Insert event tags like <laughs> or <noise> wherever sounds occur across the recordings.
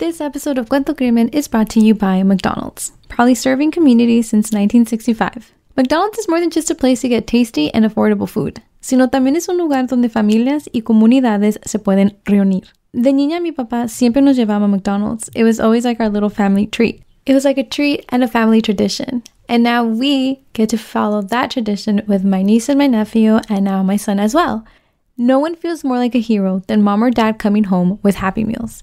This episode of Cuento Crimen is brought to you by McDonald's, proudly serving communities since 1965. McDonald's is more than just a place to get tasty and affordable food, sino también es un lugar donde familias y comunidades se pueden reunir. De niña, mi papá siempre nos llevaba a McDonald's. It was always like our little family treat. It was like a treat and a family tradition. And now we get to follow that tradition with my niece and my nephew, and now my son as well. No one feels more like a hero than mom or dad coming home with Happy Meals.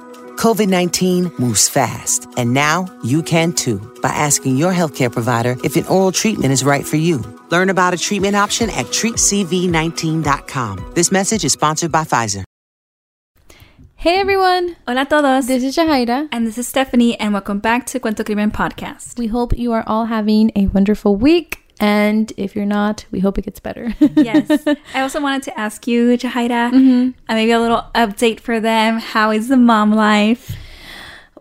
COVID 19 moves fast, and now you can too by asking your healthcare provider if an oral treatment is right for you. Learn about a treatment option at treatcv19.com. This message is sponsored by Pfizer. Hey everyone, Hola a todos. this is Jahaira. and this is Stephanie, and welcome back to Cuento Crimen Podcast. We hope you are all having a wonderful week. And if you're not, we hope it gets better. <laughs> yes. I also wanted to ask you, Jahaira, Mm-hmm. uh, maybe a little update for them. How is the mom life?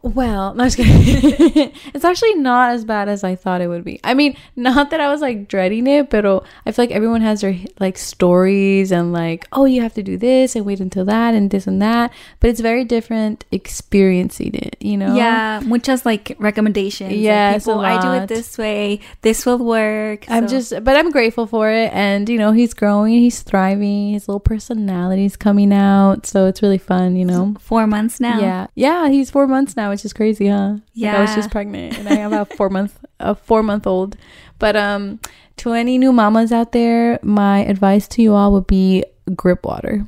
Well, no, just kidding. <laughs> it's actually not as bad as I thought it would be. I mean, not that I was like dreading it, but oh, I feel like everyone has their like stories and like, oh, you have to do this and wait until that and this and that. But it's very different experiencing it, you know? Yeah, which muchas like recommendations. Like, Yes, a people, I do it this way. This will work. I'm So- just, but I'm grateful for it. And, you know, he's growing, he's thriving, his little personality's coming out. So it's really fun, you know? four months now. Yeah. Yeah. He's four months now, which is crazy, huh? Like, I was just pregnant and I have a four <laughs> month, a four month old. But, um, to any new mamas out there, my advice to you all would be grip water.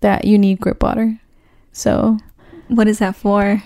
That you need grip water. So, What is that for?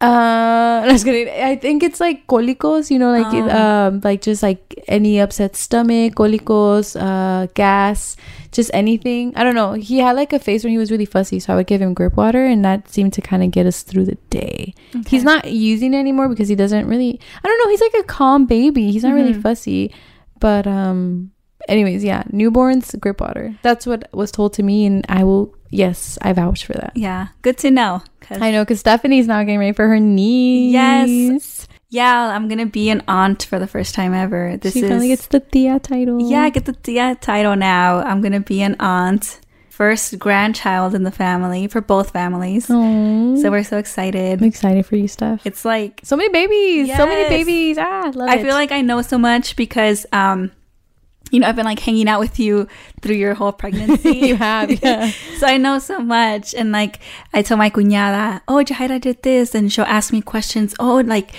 Uh, I was gonna. I think it's like colicos, you know, like Oh. um, like just like any upset stomach, colicos, uh, gas, just anything. I don't know. He had like a face when he was really fussy, so I would give him grip water, and that seemed to kind of get us through the day. He's not using it anymore because he doesn't really. I don't know. He's like a calm baby. He's not really Mhm. fussy, but um. Anyways, yeah, newborns grip water. That's what was told to me, and I will. Yes, I vouch for that. Yeah, good to know. 'cause- I know because Stephanie's now getting ready for her niece. Yes. Yeah, I'm gonna be an aunt for the first time ever. This she is finally gets the tia title. Yeah, I get the tia title now. I'm gonna be an aunt, first grandchild in the family for both families. Aww. So we're so excited. I'm excited for you, Steph. It's like so many babies. So many babies. Ah, love I feel like I know so much because um you know, I've been like hanging out with you through your whole pregnancy. <laughs> You have, <laughs> yeah. so I know so much. And like, I tell my cuñada, oh, Jahaira did this. And she'll ask me questions. Oh, like,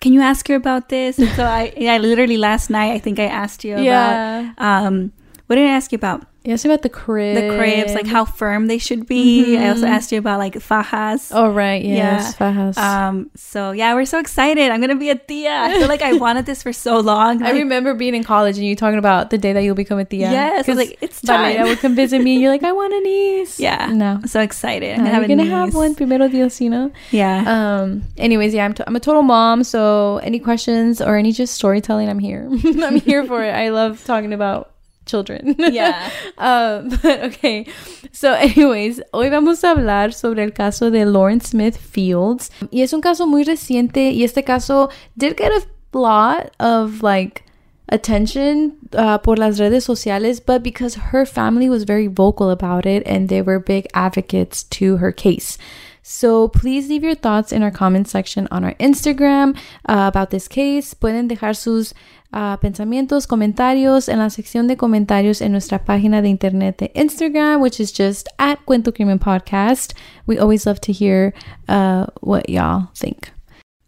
can you ask her about this? And so I, I literally last night, I think I asked you about, <laughs> Yeah. um, what did I ask you about? You asked me about the crib. The cribs, like how firm they should be. I also Mhm. asked you about like fajas. Oh right, yes, fajas. Um, so yeah, we're so excited. I'm gonna be a tia. I feel like I <laughs> wanted this for so long. I remember being in college and you talking about the day that you'll become a tia. Yes, I like, it's time. would come visit me and you're like, I want a niece. Yeah. No. I'm so excited. I'm No, gonna have gonna have one primero Dios, you know? Yeah. Um. Anyways, yeah, I'm, t- I'm a total mom. So any questions or any just storytelling, I'm here. <laughs> I'm here for it. I love talking about children. Yeah. <laughs> um. But okay. So, <laughs> anyways, hoy vamos a hablar sobre el caso de Lauren Smith Fields. Y es un caso muy reciente. Y este caso did get a lot of like attention uh, por las redes sociales, but because her family was very vocal about it and they were big advocates to her case. So please leave your thoughts in our comment section on our Instagram uh, about this case. Pueden dejar sus uh, pensamientos, comentarios en la sección de comentarios en nuestra página de internet de Instagram, which is just at Cuento Crimen Podcast. We always love to hear uh, what y'all think.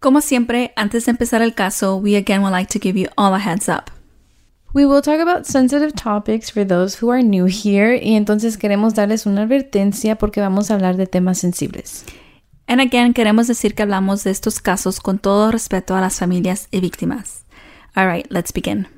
Como siempre, antes de empezar el caso, we again would like to give you all a heads up. We will talk about sensitive topics for those who are new here y entonces queremos darles una advertencia porque vamos a hablar de temas sensibles. And again, queremos decir que hablamos de estos casos con todo respeto a las familias y víctimas. All right, let's begin.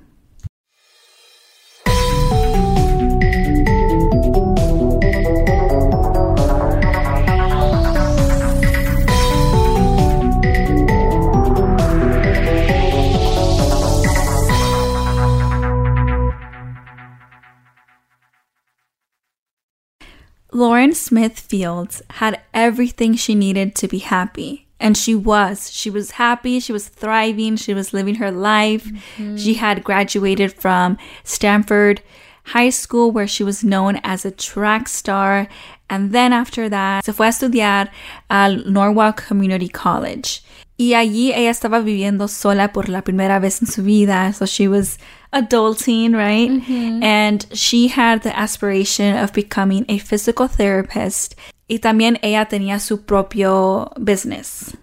Lauren Smith Fields had everything she needed to be happy. And she was. She was happy. She was thriving. She was living her life. Mm-hmm. She had graduated from Stamford High School, where she was known as a track star. And then after that, se fue a estudiar al Norwalk Community College. Y allí ella estaba viviendo sola por la primera vez en su vida. So she was adulting, right? Mm-hmm. And she had the aspiration of becoming a physical therapist. Y también ella tenía su propio business.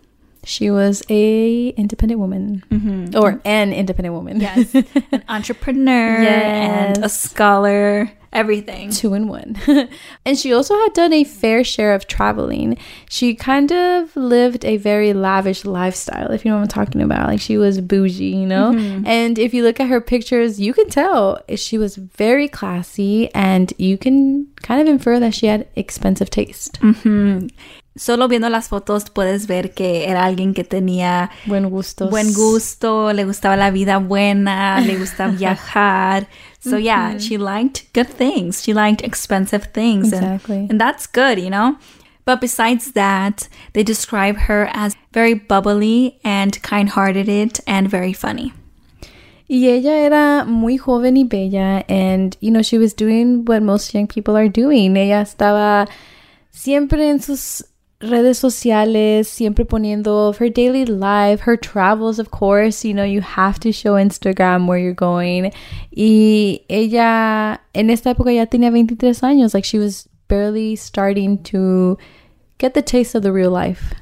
She was a independent woman, mm-hmm. or an independent woman. Yes. An <laughs> entrepreneur and a scholar, everything. two in one. <laughs> and she also had done a fair share of traveling. She kind of lived a very lavish lifestyle, if you know what I'm talking about. Like she was bougie, you know? Mm-hmm. And if you look at her pictures, you can tell she was very classy and you can kind of infer that she had expensive taste. Mm-hmm. Solo viendo las fotos puedes ver que era alguien que tenía Buen gustos. buen gusto, le gustaba la vida buena, le gustaba <laughs> viajar. So yeah, she liked good things. She liked expensive things. and- Exactly. And, that's good, you know? But besides that, they describe her as very bubbly and kind-hearted and very funny. Y ella era muy joven y bella, and you know, she was doing what most young people are doing. Ella estaba siempre en sus redes sociales, siempre poniendo her daily life, her travels, of course. You know, you have to show Instagram where you're going. Y ella, en esta época ya tenía 23 años, like she was barely starting to get the taste of the real life.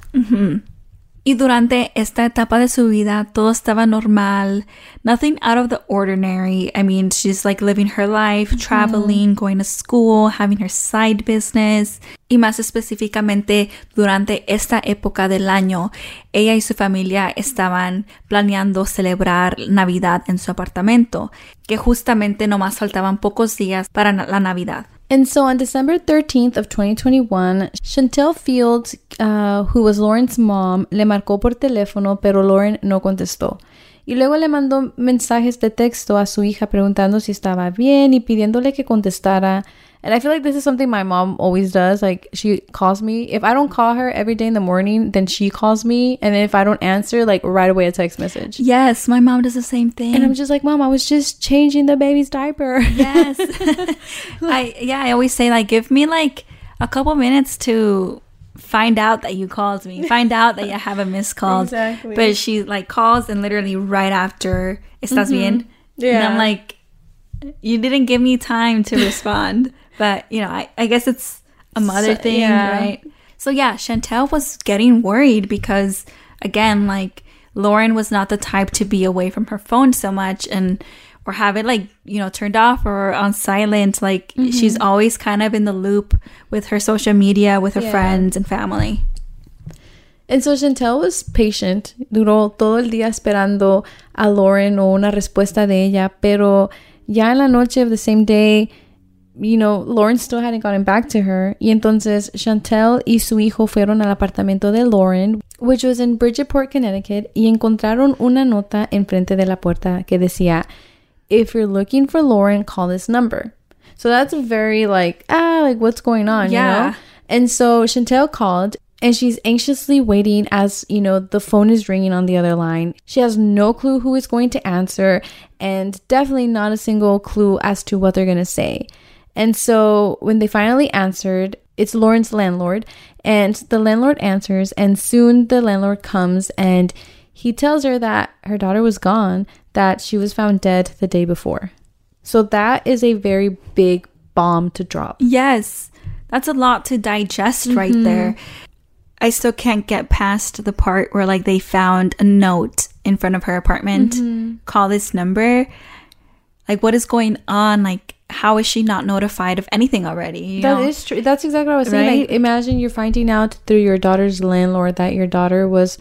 Y durante esta etapa de su vida, todo estaba normal, nothing out of the ordinary. I mean, she's like living her life, traveling, going to school, having her side business. Y más específicamente, durante esta época del año, ella y su familia estaban planeando celebrar Navidad en su apartamento, que justamente nomás faltaban pocos días para la Navidad. And so on December 13th of 2021, Chantel Fields, uh, who was Lauren's mom, le marcó por teléfono, pero Lauren no contestó. Y luego le mandó mensajes de texto a su hija preguntando si estaba bien y pidiéndole que contestara. And I feel like this is something my mom always does. Like she calls me. If I don't call her every day in the morning, then she calls me. And then if I don't answer, like right away a text message. Yes, my mom does the same thing. And I'm just like, Mom, I was just changing the baby's diaper. Yes. <laughs> <laughs> I yeah, I always say like give me like a couple minutes to find out that you called me. Find out that you have a missed call. Exactly. But she like calls and literally right after estás bien? Mm-hmm. And Yeah. I'm like you didn't give me time to respond. But, you know, I, I guess it's a mother So- thing, yeah. right? So yeah, Chantel was getting worried because again, like Lauren was not the type to be away from her phone so much and or have it like, you know, turned off or on silent. Like mm-hmm. she's always kind of in the loop with her social media, with her Yeah. friends and family. And so Chantel was patient. Duró todo el día esperando a Lauren o una respuesta de ella, pero ya en la noche of the same day, you know, Lauren still hadn't gotten back to her. Y entonces Chantel y su hijo fueron al apartamento de Lauren, which was in Bridgeport, Connecticut, y encontraron una nota enfrente de la puerta que decía, If you're looking for Lauren, call this number. So that's very like, ah, like what's going on, you Yeah. know? And so Chantel called and she's anxiously waiting as, you know, the phone is ringing on the other line. She has no clue who is going to answer and definitely not a single clue as to what they're going to say. And so when they finally answered, it's Lauren's landlord and the landlord answers and soon the landlord comes and he tells her that her daughter was gone, that she was found dead the day before. So that is a very big bomb to drop. Yes, that's a lot to digest right mm-hmm. there. I still can't get past the part where like they found a note in front of her apartment. Mm-hmm. Call this number. Like, what is going on? Like, how is she not notified of anything already? That know? is true. That's exactly what I was saying. Right? Like, imagine you're finding out through your daughter's landlord that your daughter was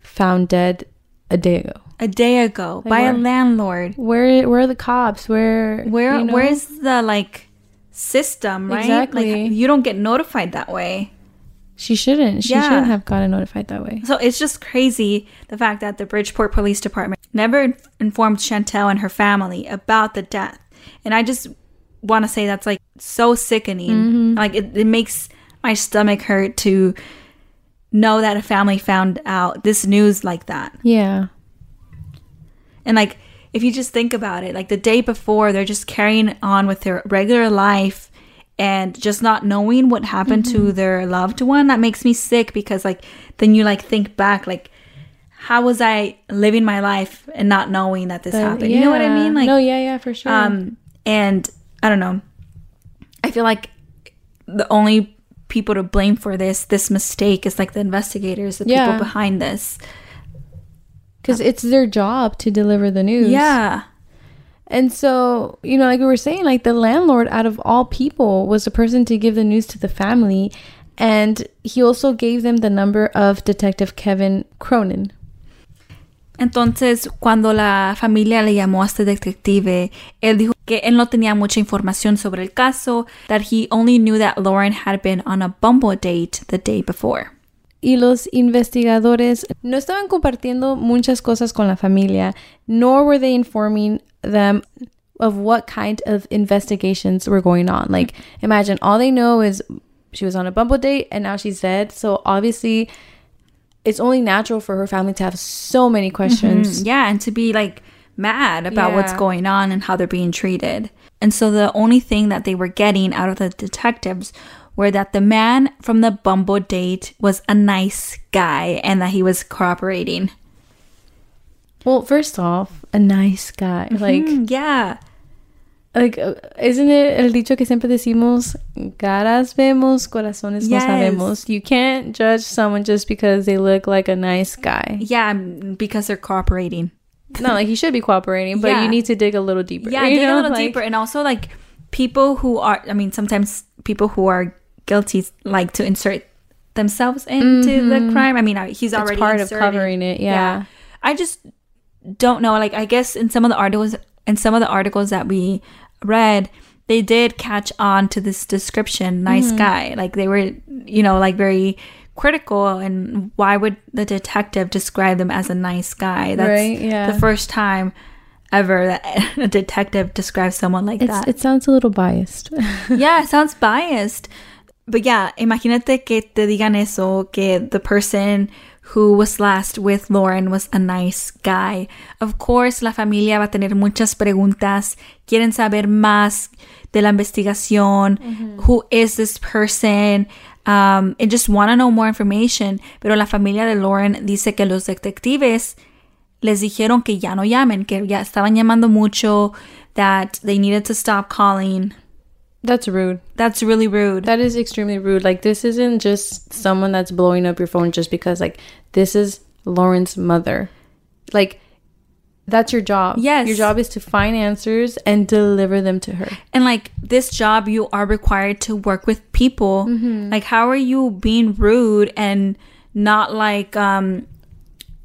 found dead a day ago. a day ago by a landlord. Where where are the cops? Where Where you know? where's the like system, right? Exactly. Like, you don't get notified that way. she shouldn't. She Yeah. shouldn't have gotten notified that way. So it's just crazy the fact that the Bridgeport Police Department never informed Chantel and her family about the death. And I just want to say that's like so sickening. Like it, it makes my stomach hurt to know that a family found out this news like that. Yeah. And like if you just think about it, like the day before they're just carrying on with their regular life and just not knowing what happened to their loved one, that makes me sick because like then you like think back like how was I living my life and not knowing that this happened? You know what I mean? Like no, yeah, yeah, for sure. um, and I don't know. I feel like the only people to blame for this this mistake is like the investigators, the Yeah. people behind this. Because it's their job to deliver the news. Yeah. And so, you know, like we were saying, like the landlord out of all people was the person to give the news to the family. And he also gave them the number of Detective Kevin Cronin. Entonces, cuando la familia le llamó a este detective, él dijo que él no tenía mucha información sobre el caso, that he only knew that Lauren had been on a Bumble date the day before. Y los investigadores no estaban compartiendo muchas cosas con la familia, nor were they informing them of what kind of investigations were going on. Like, imagine all they know is she was on a bumble date and now she's dead. So obviously, it's only natural for her family to have so many questions. Mm, Yeah, and to be like mad about what's going on and how they're being treated. And so the only thing that they were getting out of the detectives were that the man from the Bumble date was a nice guy and that he was cooperating. Well, first off, a nice guy. Like, Mm, yeah. Like isn't it el dicho que siempre decimos caras vemos corazones Yes. no sabemos you can't judge someone just because they look like a nice guy Yeah, mm, because they're cooperating. no, like he should be cooperating but Yeah. you need to dig a little deeper Yeah, you dig a little Like, deeper. And also, like, people who are, I mean, sometimes people who are guilty like to insert themselves into the crime. I mean, uh, he's Mm-hmm. it's already part of covering it yeah. I just don't know. Like, I guess in some of the articles, in some of the articles that we read, they did catch on to this description, nice Mm-hmm. guy. Like, they were, you know, like very critical. And why would the detective describe them as a nice guy? That's Right, yeah. the first time ever that <laughs> a detective describes someone like It's, that. it sounds a little biased <laughs> yeah, it sounds biased. But yeah, imagínate que te digan eso, que the person who was last with Lauren was a nice guy. Of course, la familia va a tener muchas preguntas. Quieren saber más de la investigación. Who is this person? Um, and just want to know more information. Pero la familia de Lauren dice que los detectives les dijeron que ya no llamen, que ya estaban llamando mucho, that they needed to stop calling. That's rude That's really rude. that is extremely rude like this isn't just someone that's blowing up your phone just because like this is lauren's mother like that's your job Yes. your job is to find answers and deliver them to her and like this job, you are required to work with people. Like, how are you being rude and not like, um,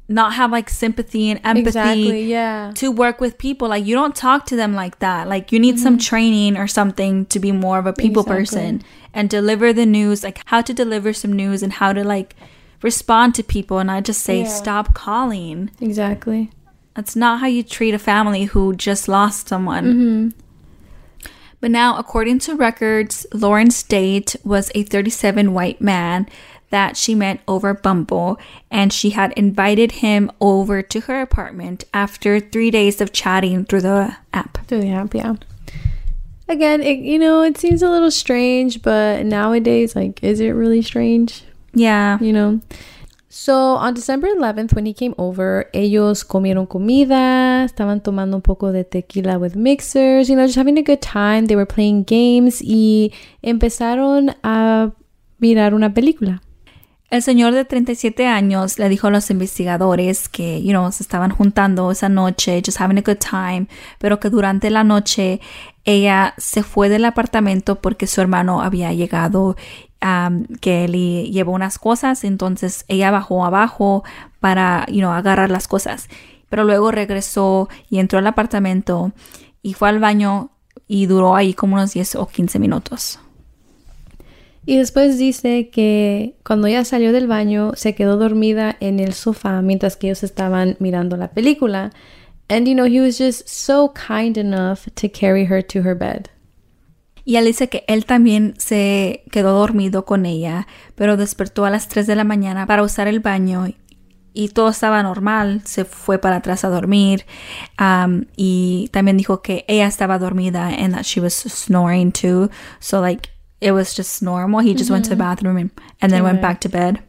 not have like sympathy and empathy Exactly, yeah. to work with people? Like, you don't talk to them like that. Like, you need some training or something to be more of a people Exactly. person and deliver the news, like how to deliver some news and how to like respond to people and I just say, Yeah. stop calling. Exactly. That's not how you treat a family who just lost someone. Mm-hmm. But now, according to records, Lauren's date was a 37 white man that she met over Bumble, and she had invited him over to her apartment after three days of chatting through the app. Through the app, yeah. Again, it, you know, it seems a little strange, but nowadays, like, is it really strange? Yeah. You know? So, on December 11th, when he came over, ellos comieron comida, estaban tomando un poco de tequila with mixers, you know, just having a good time. They were playing games y empezaron a mirar una película. El señor de 37 años le dijo a los investigadores que, you know, se estaban juntando esa noche, just having a good time, pero que durante la noche ella se fue del apartamento porque su hermano había llegado, um, que le llevó unas cosas, entonces ella bajó abajo para, you know, agarrar las cosas. Pero luego regresó y entró al apartamento y fue al baño y duró ahí como unos 10 o 15 minutos. Y después dice que cuando ella salió del baño se quedó dormida en el sofá mientras que ellos estaban mirando la película. And you know, he was just so kind enough to carry her to her bed. Y él dice que él también se quedó dormido con ella, pero despertó a las 3 de la mañana para usar el baño y todo estaba normal. Se fue para atrás a dormir. Um, y también dijo que ella estaba dormida and that she was snoring too. So, like, it was just normal. He just went to the mm-hmm. bathroom and, and then went back to bed.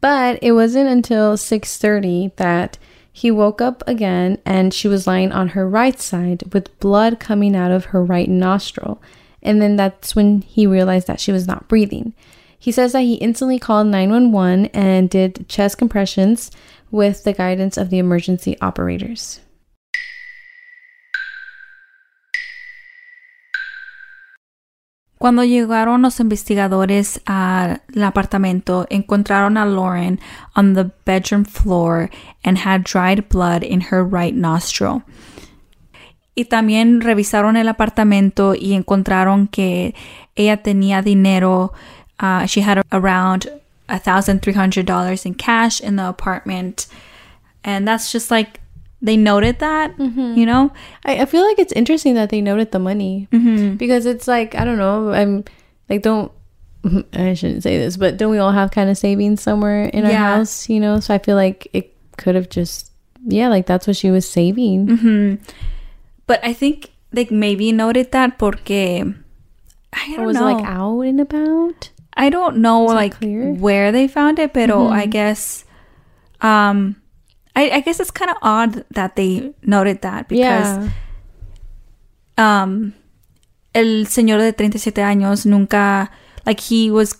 But it wasn't until 6:30 that he woke up again and she was lying on her right side with blood coming out of her right nostril. And then that's when he realized that she was not breathing. He says that he instantly called 911 and did chest compressions with the guidance of the emergency operators. Cuando llegaron los investigadores al apartamento, encontraron a Lauren on the bedroom floor and had dried blood in her right nostril. Y también revisaron el apartamento y encontraron que ella tenía dinero. Uh, she had around $1,300 in cash in the apartment. And that's just like they noted that, you know? I, I feel like it's interesting that they noted the money because it's like I don't know. I'm like don't <laughs> I shouldn't say this, but don't we all have kind of savings somewhere in our Yeah. house? You know, so I feel like it could have just yeah, like that's what she was saving. But I think like maybe noted that porque I don't was know. it like out and about? I don't know like? Mm-hmm. where they found it, pero I guess um I, I guess it's kind of odd that they noted that because Yeah. um el señor de 37 años nunca like he was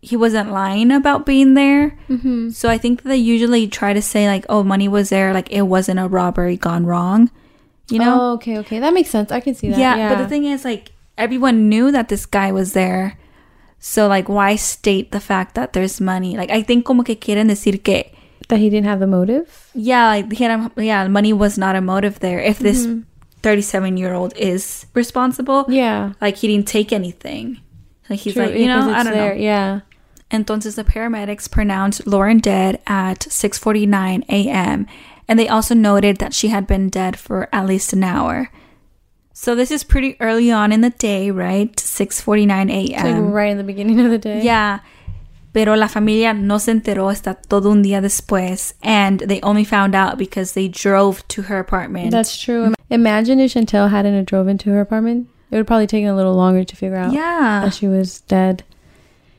he wasn't lying about being there. Mm-hmm. So I think they usually try to say like oh money was there like it wasn't a robbery gone wrong. You know? Oh, okay, okay. That makes sense. I can see that. yeah, Yeah. but the thing is like everyone knew that this guy was there. So like why state the fact that there's money? Like I think como que quieren decir que that he didn't have the motive. yeah, like dijeran, yeah, money was not a motive there. If this mm-hmm. 37 year old is responsible, Yeah. like he didn't take anything. Like he's True, like, you know, I don't there. know. Yeah. Entonces the paramedics pronounced Lauren dead at 6:49 a.m. and they also noted that she had been dead for at least an hour. So this is pretty early on in the day, right? 6:49 It's like a.m. right in the beginning of the day. Yeah. Pero la familia no se enteró hasta todo un día después and they only found out because they drove to her apartment. That's true. Imagine if Chantel hadn't drove into her apartment. It would probably taken a little longer to figure out yeah. that she was dead.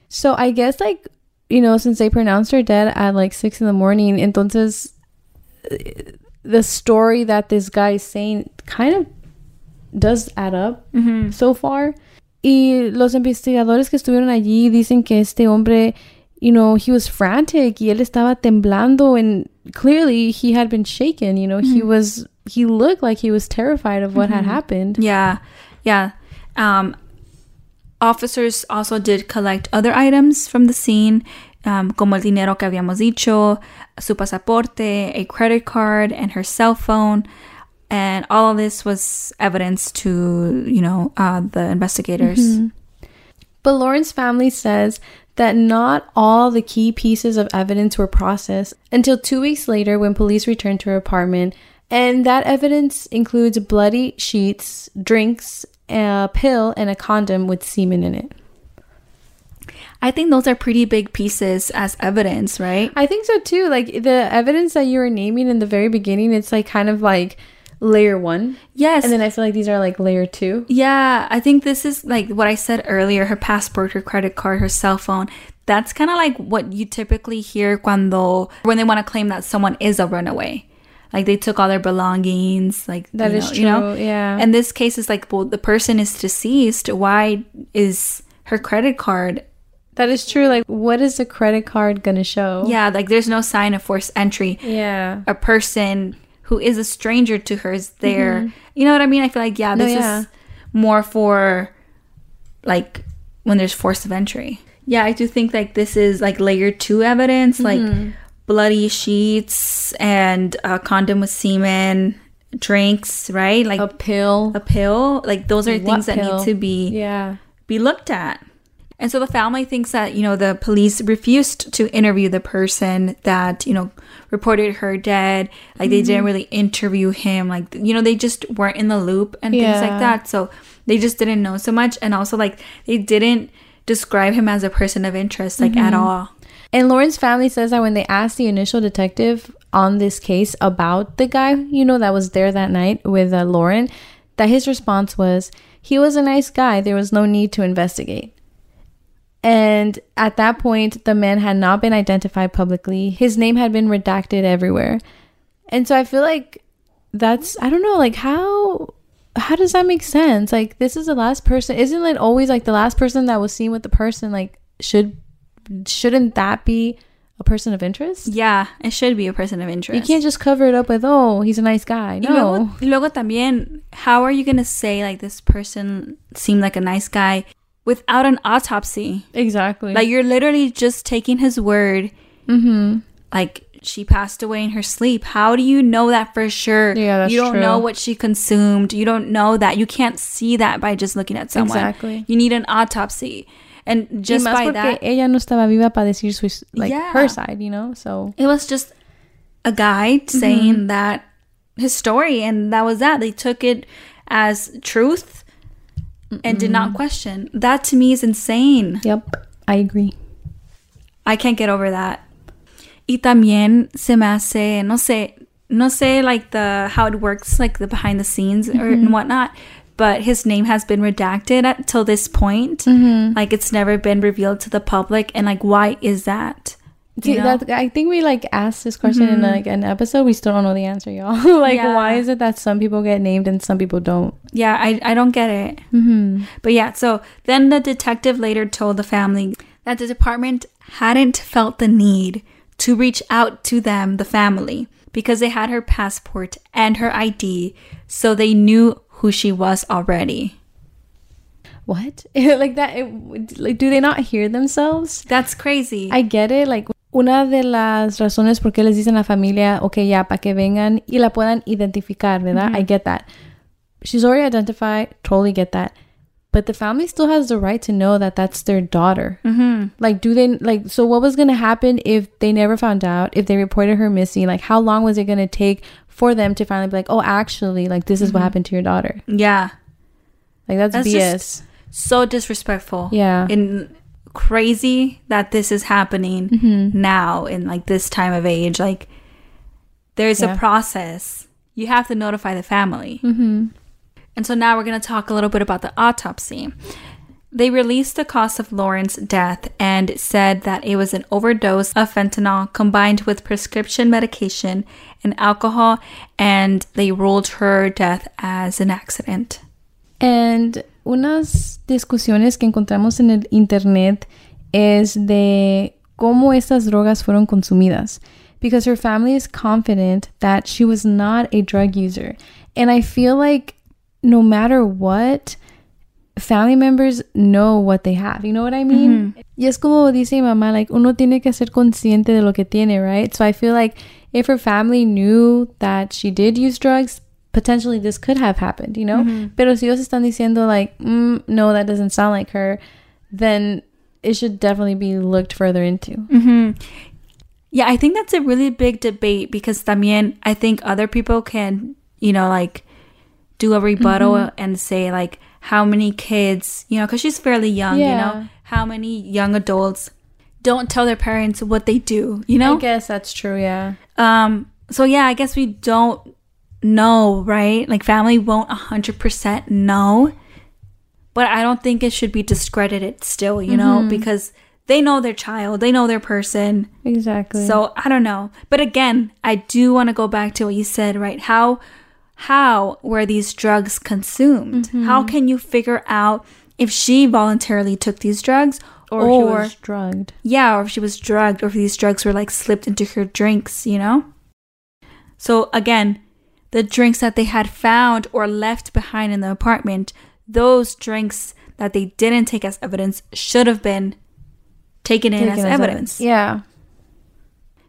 So I guess like you know since they pronounced her dead at like six in the morning, entonces eh, the story that this guy is saying kind of does add up Mhm. so far. Y los investigadores que estuvieron allí dicen que este hombre, you know, he was frantic y él estaba temblando and clearly he had been shaken, you know, he was he looked like he was terrified of what had happened. Yeah, yeah. Um, officers also did collect other items from the scene, um, como el dinero que habíamos dicho, su pasaporte, a credit card, and her cell phone. And all of this was evidence to, you know, uh, the investigators. But Lauren's family says that not all the key pieces of evidence were processed until 2 weeks later when police returned to her apartment. And that evidence includes bloody sheets, drinks, a pill, and a condom with semen in it. I think those are pretty big pieces as evidence, right? I think so too. Like the evidence that you were naming in the very beginning, it's like kind of like layer one. Yes. And then I feel like these are like layer two. Yeah, I think this is like what I said earlier her passport, her credit card, her cell phone. That's kind of like what you typically hear cuando, when they want to claim that someone is a runaway. Like they took all their belongings, like That you is know, true. you know? yeah. And this case is like, well, the person is deceased. Why is her credit card? that is true. Like, what is the credit card gonna show? Yeah, like there's no sign of forced entry. Yeah. A person who is a stranger to her is there. You know what I mean? I feel like yeah, No, this yeah. is more for like when there's force of entry. Yeah, I do think like this is like layer two evidence, Mm-hmm. like bloody sheets and a condom with semen, drinks, right? Like A pill. a pill. Like those are What things that need to be yeah. be looked at. And so the family thinks that, you know, the police refused to interview the person that, you know, reported her dead. Like they Mm-hmm. didn't really interview him. Like, you know, they just weren't in the loop and things like that. So they just didn't know so much and also like they didn't describe him as a person of interest like at all And Lauren's family says that when they asked the initial detective on this case about the guy, you know, that was there that night with uh, Lauren, that his response was, he was a nice guy. There was no need to investigate. And at that point, the man had not been identified publicly. His name had been redacted everywhere. And so I feel like that's, I don't know, like how. How does that make sense? Like this is the last person. Isn't it always like the last person that was seen with the person? Like should shouldn't that be a person of interest? yeah it should be a person of interest. You can't just cover it up with, oh, he's a nice guy. Y luego, No. y luego también, how are you going to say like this person seemed like a nice guy without an autopsy? Exactly. Like you're literally just taking his word. mm-hmm. Like she passed away in her sleep. How do you know that for sure? Yeah, that's You don't true. know what she consumed. You don't know that. You can't see that by just looking at someone. Exactly. You need an autopsy. And just by that, ella no estaba viva para decir su, like, Yeah. her side, you know? So, it was just a guy Mm-hmm. saying that his story and that was that. They took it as truth and did not question. That to me is insane. yep, I agree. I can't get over that. Y también se me hace, no sé, no sé like the how it works, like the behind the scenes or and whatnot. But his name has been redacted at, till this point. Mm-hmm. Like it's never been revealed to the public, and like why is that? See, that, I think we like asked this question in like an episode. We still don't know the answer, y'all. <laughs> like, Yeah. why is it that some people get named and some people don't? Yeah, I I don't get it. Mm-hmm. But yeah, so then the detective later told the family that the department hadn't felt the need to reach out to them, the family, because they had her passport and her ID, so they knew who she was already. What? <laughs> like that? It, like, do they not hear themselves? That's crazy. I get it. Like, una de las razones por qué les dicen a la familia, ok, ya, para que vengan y la puedan identificar, ¿verdad? I get that. She's already identified. Totally get that. But the family still has the right to know that that's their daughter. mm-hmm. Like, do they, like, so what was going to happen if they never found out, if they reported her missing? Like, how long was it going to take for them to finally be like, oh, actually, like, this is what happened to your daughter? Yeah. Like, that's, That's BS. just- So disrespectful. yeah. And crazy that this is happening Mm-hmm. now in like this time of age. Like there's Yeah. a process. You have to notify the family. mm-hmm. And so now we're going to talk a little bit about the autopsy. They released the cause of Lauren's death and said that it was an overdose of fentanyl combined with prescription medication and alcohol, and they ruled her death as an accident. And unas discusiones que encontramos en el internet es de cómo estas drogas fueron consumidas. Because her family is confident that she was not a drug user. And I feel like no matter what, family members know what they have. You know what I mean? Y es como dice mi mamá, like, uno tiene que ser consciente de lo que tiene, right? So I feel like if her family knew that she did use drugs, potentially this could have happened, you know? Pero si ellos están diciendo, like, mm, no, that doesn't sound like her, then it should definitely be looked further into. Mm-hmm. Yeah, I think that's a really big debate because también I think other people can, you know, like do a rebuttal and say like how many kids, you know, because she's fairly young, you know, how many young adults don't tell their parents what they do, you know? I guess that's true, yeah. Um, so yeah, I guess we don't know, right? Like family won't 100% know. But I don't think it should be discredited still, you know, mm-hmm. because they know their child, they know their person. Exactly. So I don't know. But again, I do want to go back to what you said, right? How how were these drugs consumed? Mm-hmm. How can you figure out if she voluntarily took these drugs or, she was drugged. yeah, or if she was drugged, or if these drugs were like slipped into her drinks, you know? So again, the drinks that they had found or left behind in the apartment, those drinks that they didn't take as evidence should have been taken in Taken as, as evidence. Yeah.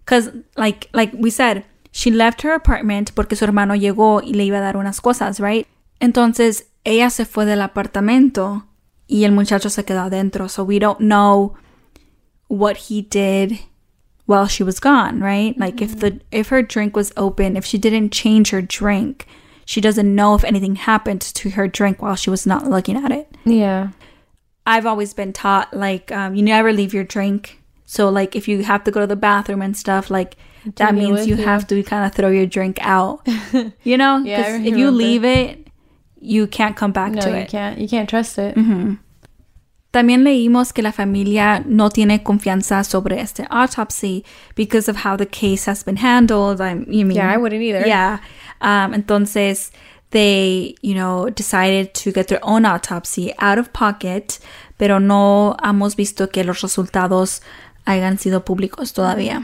Cause like like we said, she left her apartment porque su hermano llegó y le iba a dar unas cosas, right? Entonces ella se fue del apartamento y el muchacho se quedó adentro. So we don't know what he did while she was gone, right? Like if the if her drink was open, if she didn't change her drink, she doesn't know if anything happened to her drink while she was not looking at it. Yeah. I've always been taught like um, you never leave your drink. So like if you have to go to the bathroom and stuff, like that means you you. have to kind of throw your drink out. <laughs> you know, Yeah, if you leave it, you can't come back No, to you it. can't. You can't trust it. También leímos que la familia no tiene confianza sobre este autopsy because of how the case has been handled. I'm, you mean, Yeah, I wouldn't either. Yeah. Um, entonces, they, you know, decided to get their own autopsy out of pocket, pero no hemos visto que los resultados hayan sido públicos todavía.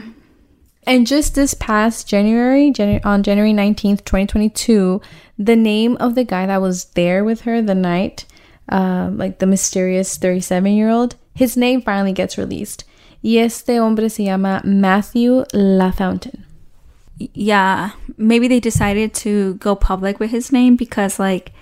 And just this past January, Janu- on January 19th, 2022, the name of the guy that was there with her the night, um, like the mysterious 37 year old, his name finally gets released. Y este hombre se llama Matthew LaFountain. yeah, maybe they decided to go public with his name because, like,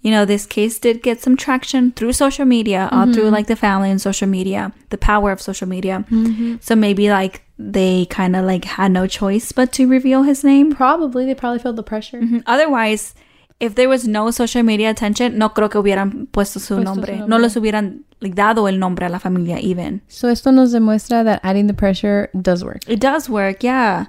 you know, this case did get some traction through social media, all mm-hmm. through like the family and social media, the power of social media. Mm-hmm. So maybe like they kind of like had no choice but to reveal his name. Probably, they probably felt the pressure. Mm-hmm. Otherwise, if there was no social media attention, no creo que hubieran puesto su Puesto nombre. su No nombre. les hubieran like, dado el nombre a la familia even. So esto nos demuestra that adding the pressure does work. It does work, yeah.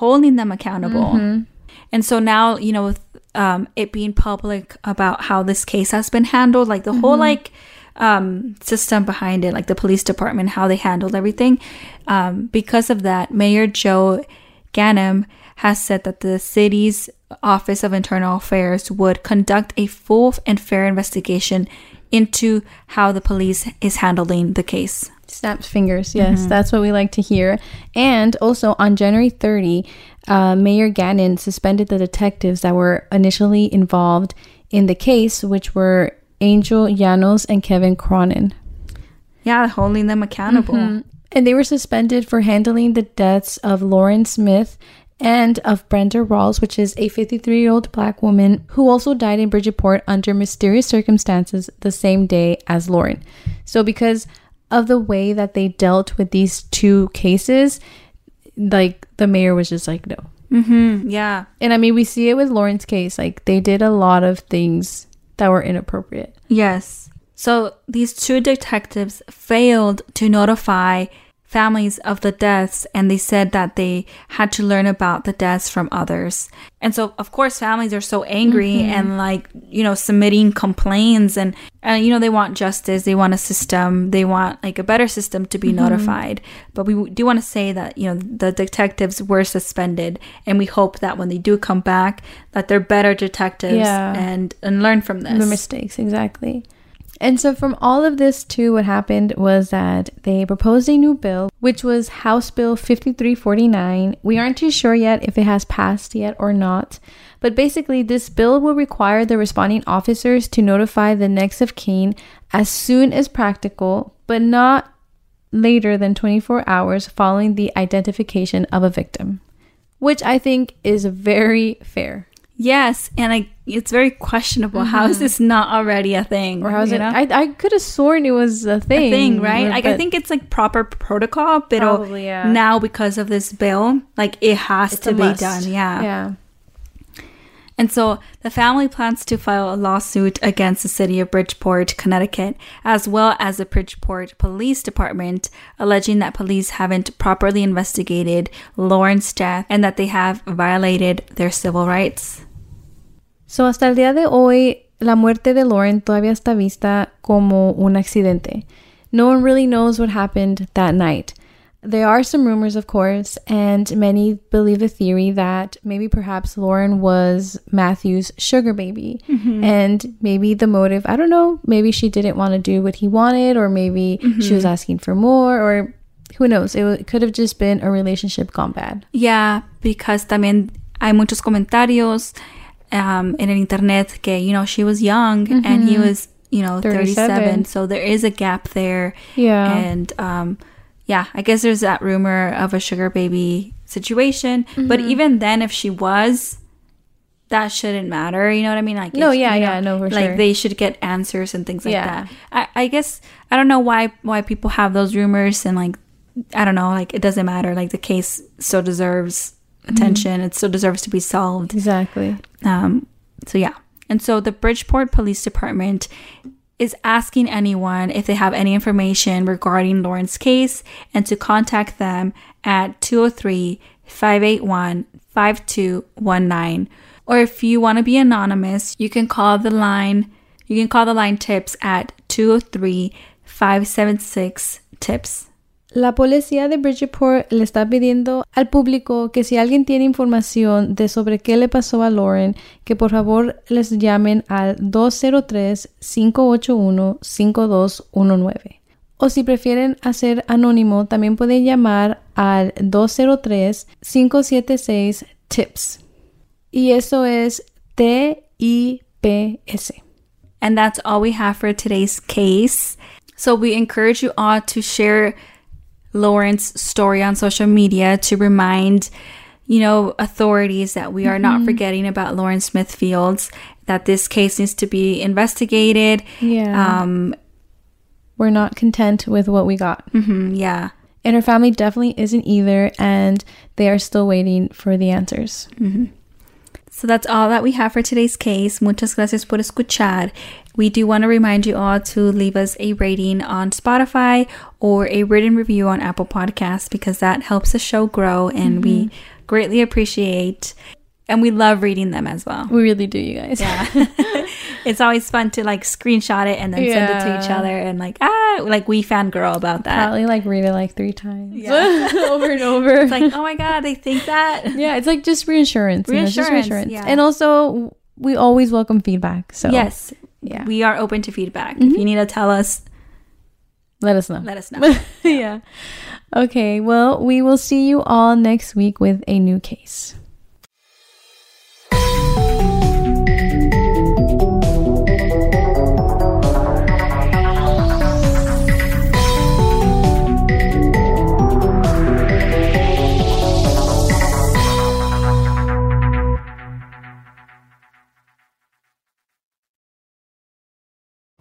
Holding them accountable. And so now, you know, with um, it being public about how this case has been handled, like the whole like um, system behind it, like the police department, how they handled everything. Um, because of that, Mayor Joe Ganim has said that the city's Office of Internal Affairs would conduct a full and fair investigation into how the police is handling the case. Snaps fingers. Yes, that's what we like to hear. And also on January 30, uh, Mayor Ganim suspended the detectives that were initially involved in the case, which were Angel Llanos and Kevin Cronin. Yeah, holding them accountable. And they were suspended for handling the deaths of Lauren Smith and of Brenda Rawls, which is a 53 year old black woman who also died in Bridgeport under mysterious circumstances the same day as Lauren. So, because of the way that they dealt with these two cases, like the mayor was just like, no. Mm-hmm. Yeah. And I mean, we see it with Lauren's case. Like, they did a lot of things that were inappropriate. Yes. So these two detectives failed to notify families of the deaths and they said that they had to learn about the deaths from others. And so of course families are so angry mm-hmm. and like, you know, submitting complaints and and you know they want justice, they want a system, they want like a better system to be mm-hmm. notified. But we do want to say that, you know, the detectives were suspended and we hope that when they do come back that they're better detectives Yeah. and and learn from this. The mistakes, exactly. And so, from all of this, too, what happened was that they proposed a new bill, which was House Bill 5349. We aren't too sure yet if it has passed yet or not. But basically, this bill will require the responding officers to notify the next of kin as soon as practical, but not later than 24 hours following the identification of a victim, which I think is very fair. Yes, and I it's very questionable. How is this not already a thing? Mm-hmm. Or how's it? know? I, I could have sworn it was a a thing. thing, right? Like I think it's like proper protocol, but Probably, yeah. now because of this bill, like it has it's to be must. done. Yeah. Yeah. And so the family plans to file a lawsuit against the city of Bridgeport, Connecticut, as well as the Bridgeport Police Department, alleging that police haven't properly investigated Lauren's death and that they have violated their civil rights. So hasta el día de hoy, la muerte de Lauren todavía está vista como un accidente. No one really knows what happened that night. There are some rumors, of course, and many believe the theory that maybe perhaps Lauren was Matthew's sugar baby. Mm-hmm. And maybe the motive, I don't know, maybe she didn't want to do what he wanted, or maybe she was mm-hmm. asking for more, or who knows? It, w- it could have just been a relationship gone bad. Yeah, because también hay muchos comentarios um, en el internet que, you know, she was young and he was, you know, 37. 37. So there is a gap there. Yeah. And um, yeah, I guess there's that rumor of a sugar baby situation. But even then, if she was, that shouldn't matter. You know what I mean? Like, No, if- yeah, you know, yeah, no, for like sure. they should get answers and things like Yeah. that. I, I guess I don't know why why people have those rumors and like I don't know, like it doesn't matter. Like the case still deserves Mm-hmm. attention. It still deserves to be solved. Exactly. Um, So, yeah. And so the Bridgeport Police Department is asking anyone if they have any information regarding Lauren's case and to contact them at 203 581 5219. Or if you want to be anonymous, you can call the line. You can call the line tips at 203 576 tips. La policía de Bridgeport le está pidiendo al público que si alguien tiene información de sobre qué le pasó a Lauren, que por favor les llamen al 203-581-5219. O si prefieren hacer anónimo, también pueden llamar al 203-576-TIPS. Y eso es T-I-P-S. And that's all we have for today's case. So we encourage you all to share Lauren's story on social media to remind, you know, authorities that we are not forgetting about Lauren Smith Fields, that this case needs to be investigated. Yeah. Um, We're not content with what we got. mhm, yeah. And her family definitely isn't either, and they are still waiting for the answers. So that's all that we have for today's case. Muchas gracias por escuchar. We do want to remind you all to leave us a rating on Spotify or a written review on Apple Podcasts because that helps the show grow and we mm-hmm. greatly appreciate and we love reading them as well. We really do, you guys. Yeah. <laughs> it's always fun to like screenshot it and then send it to each other and like ah like we fangirl about that. Probably like read it like three times. Yeah. <laughs> over and over. It's like, oh my god, they think that. yeah, it's like just reassurance. you know, just Reassurance, yeah. And also, we always welcome feedback. So, Yes. yeah. We are open to feedback. If you need to tell us, let us know. let us <laughs> know. yeah. Okay, well, we will see you all next week with a new case.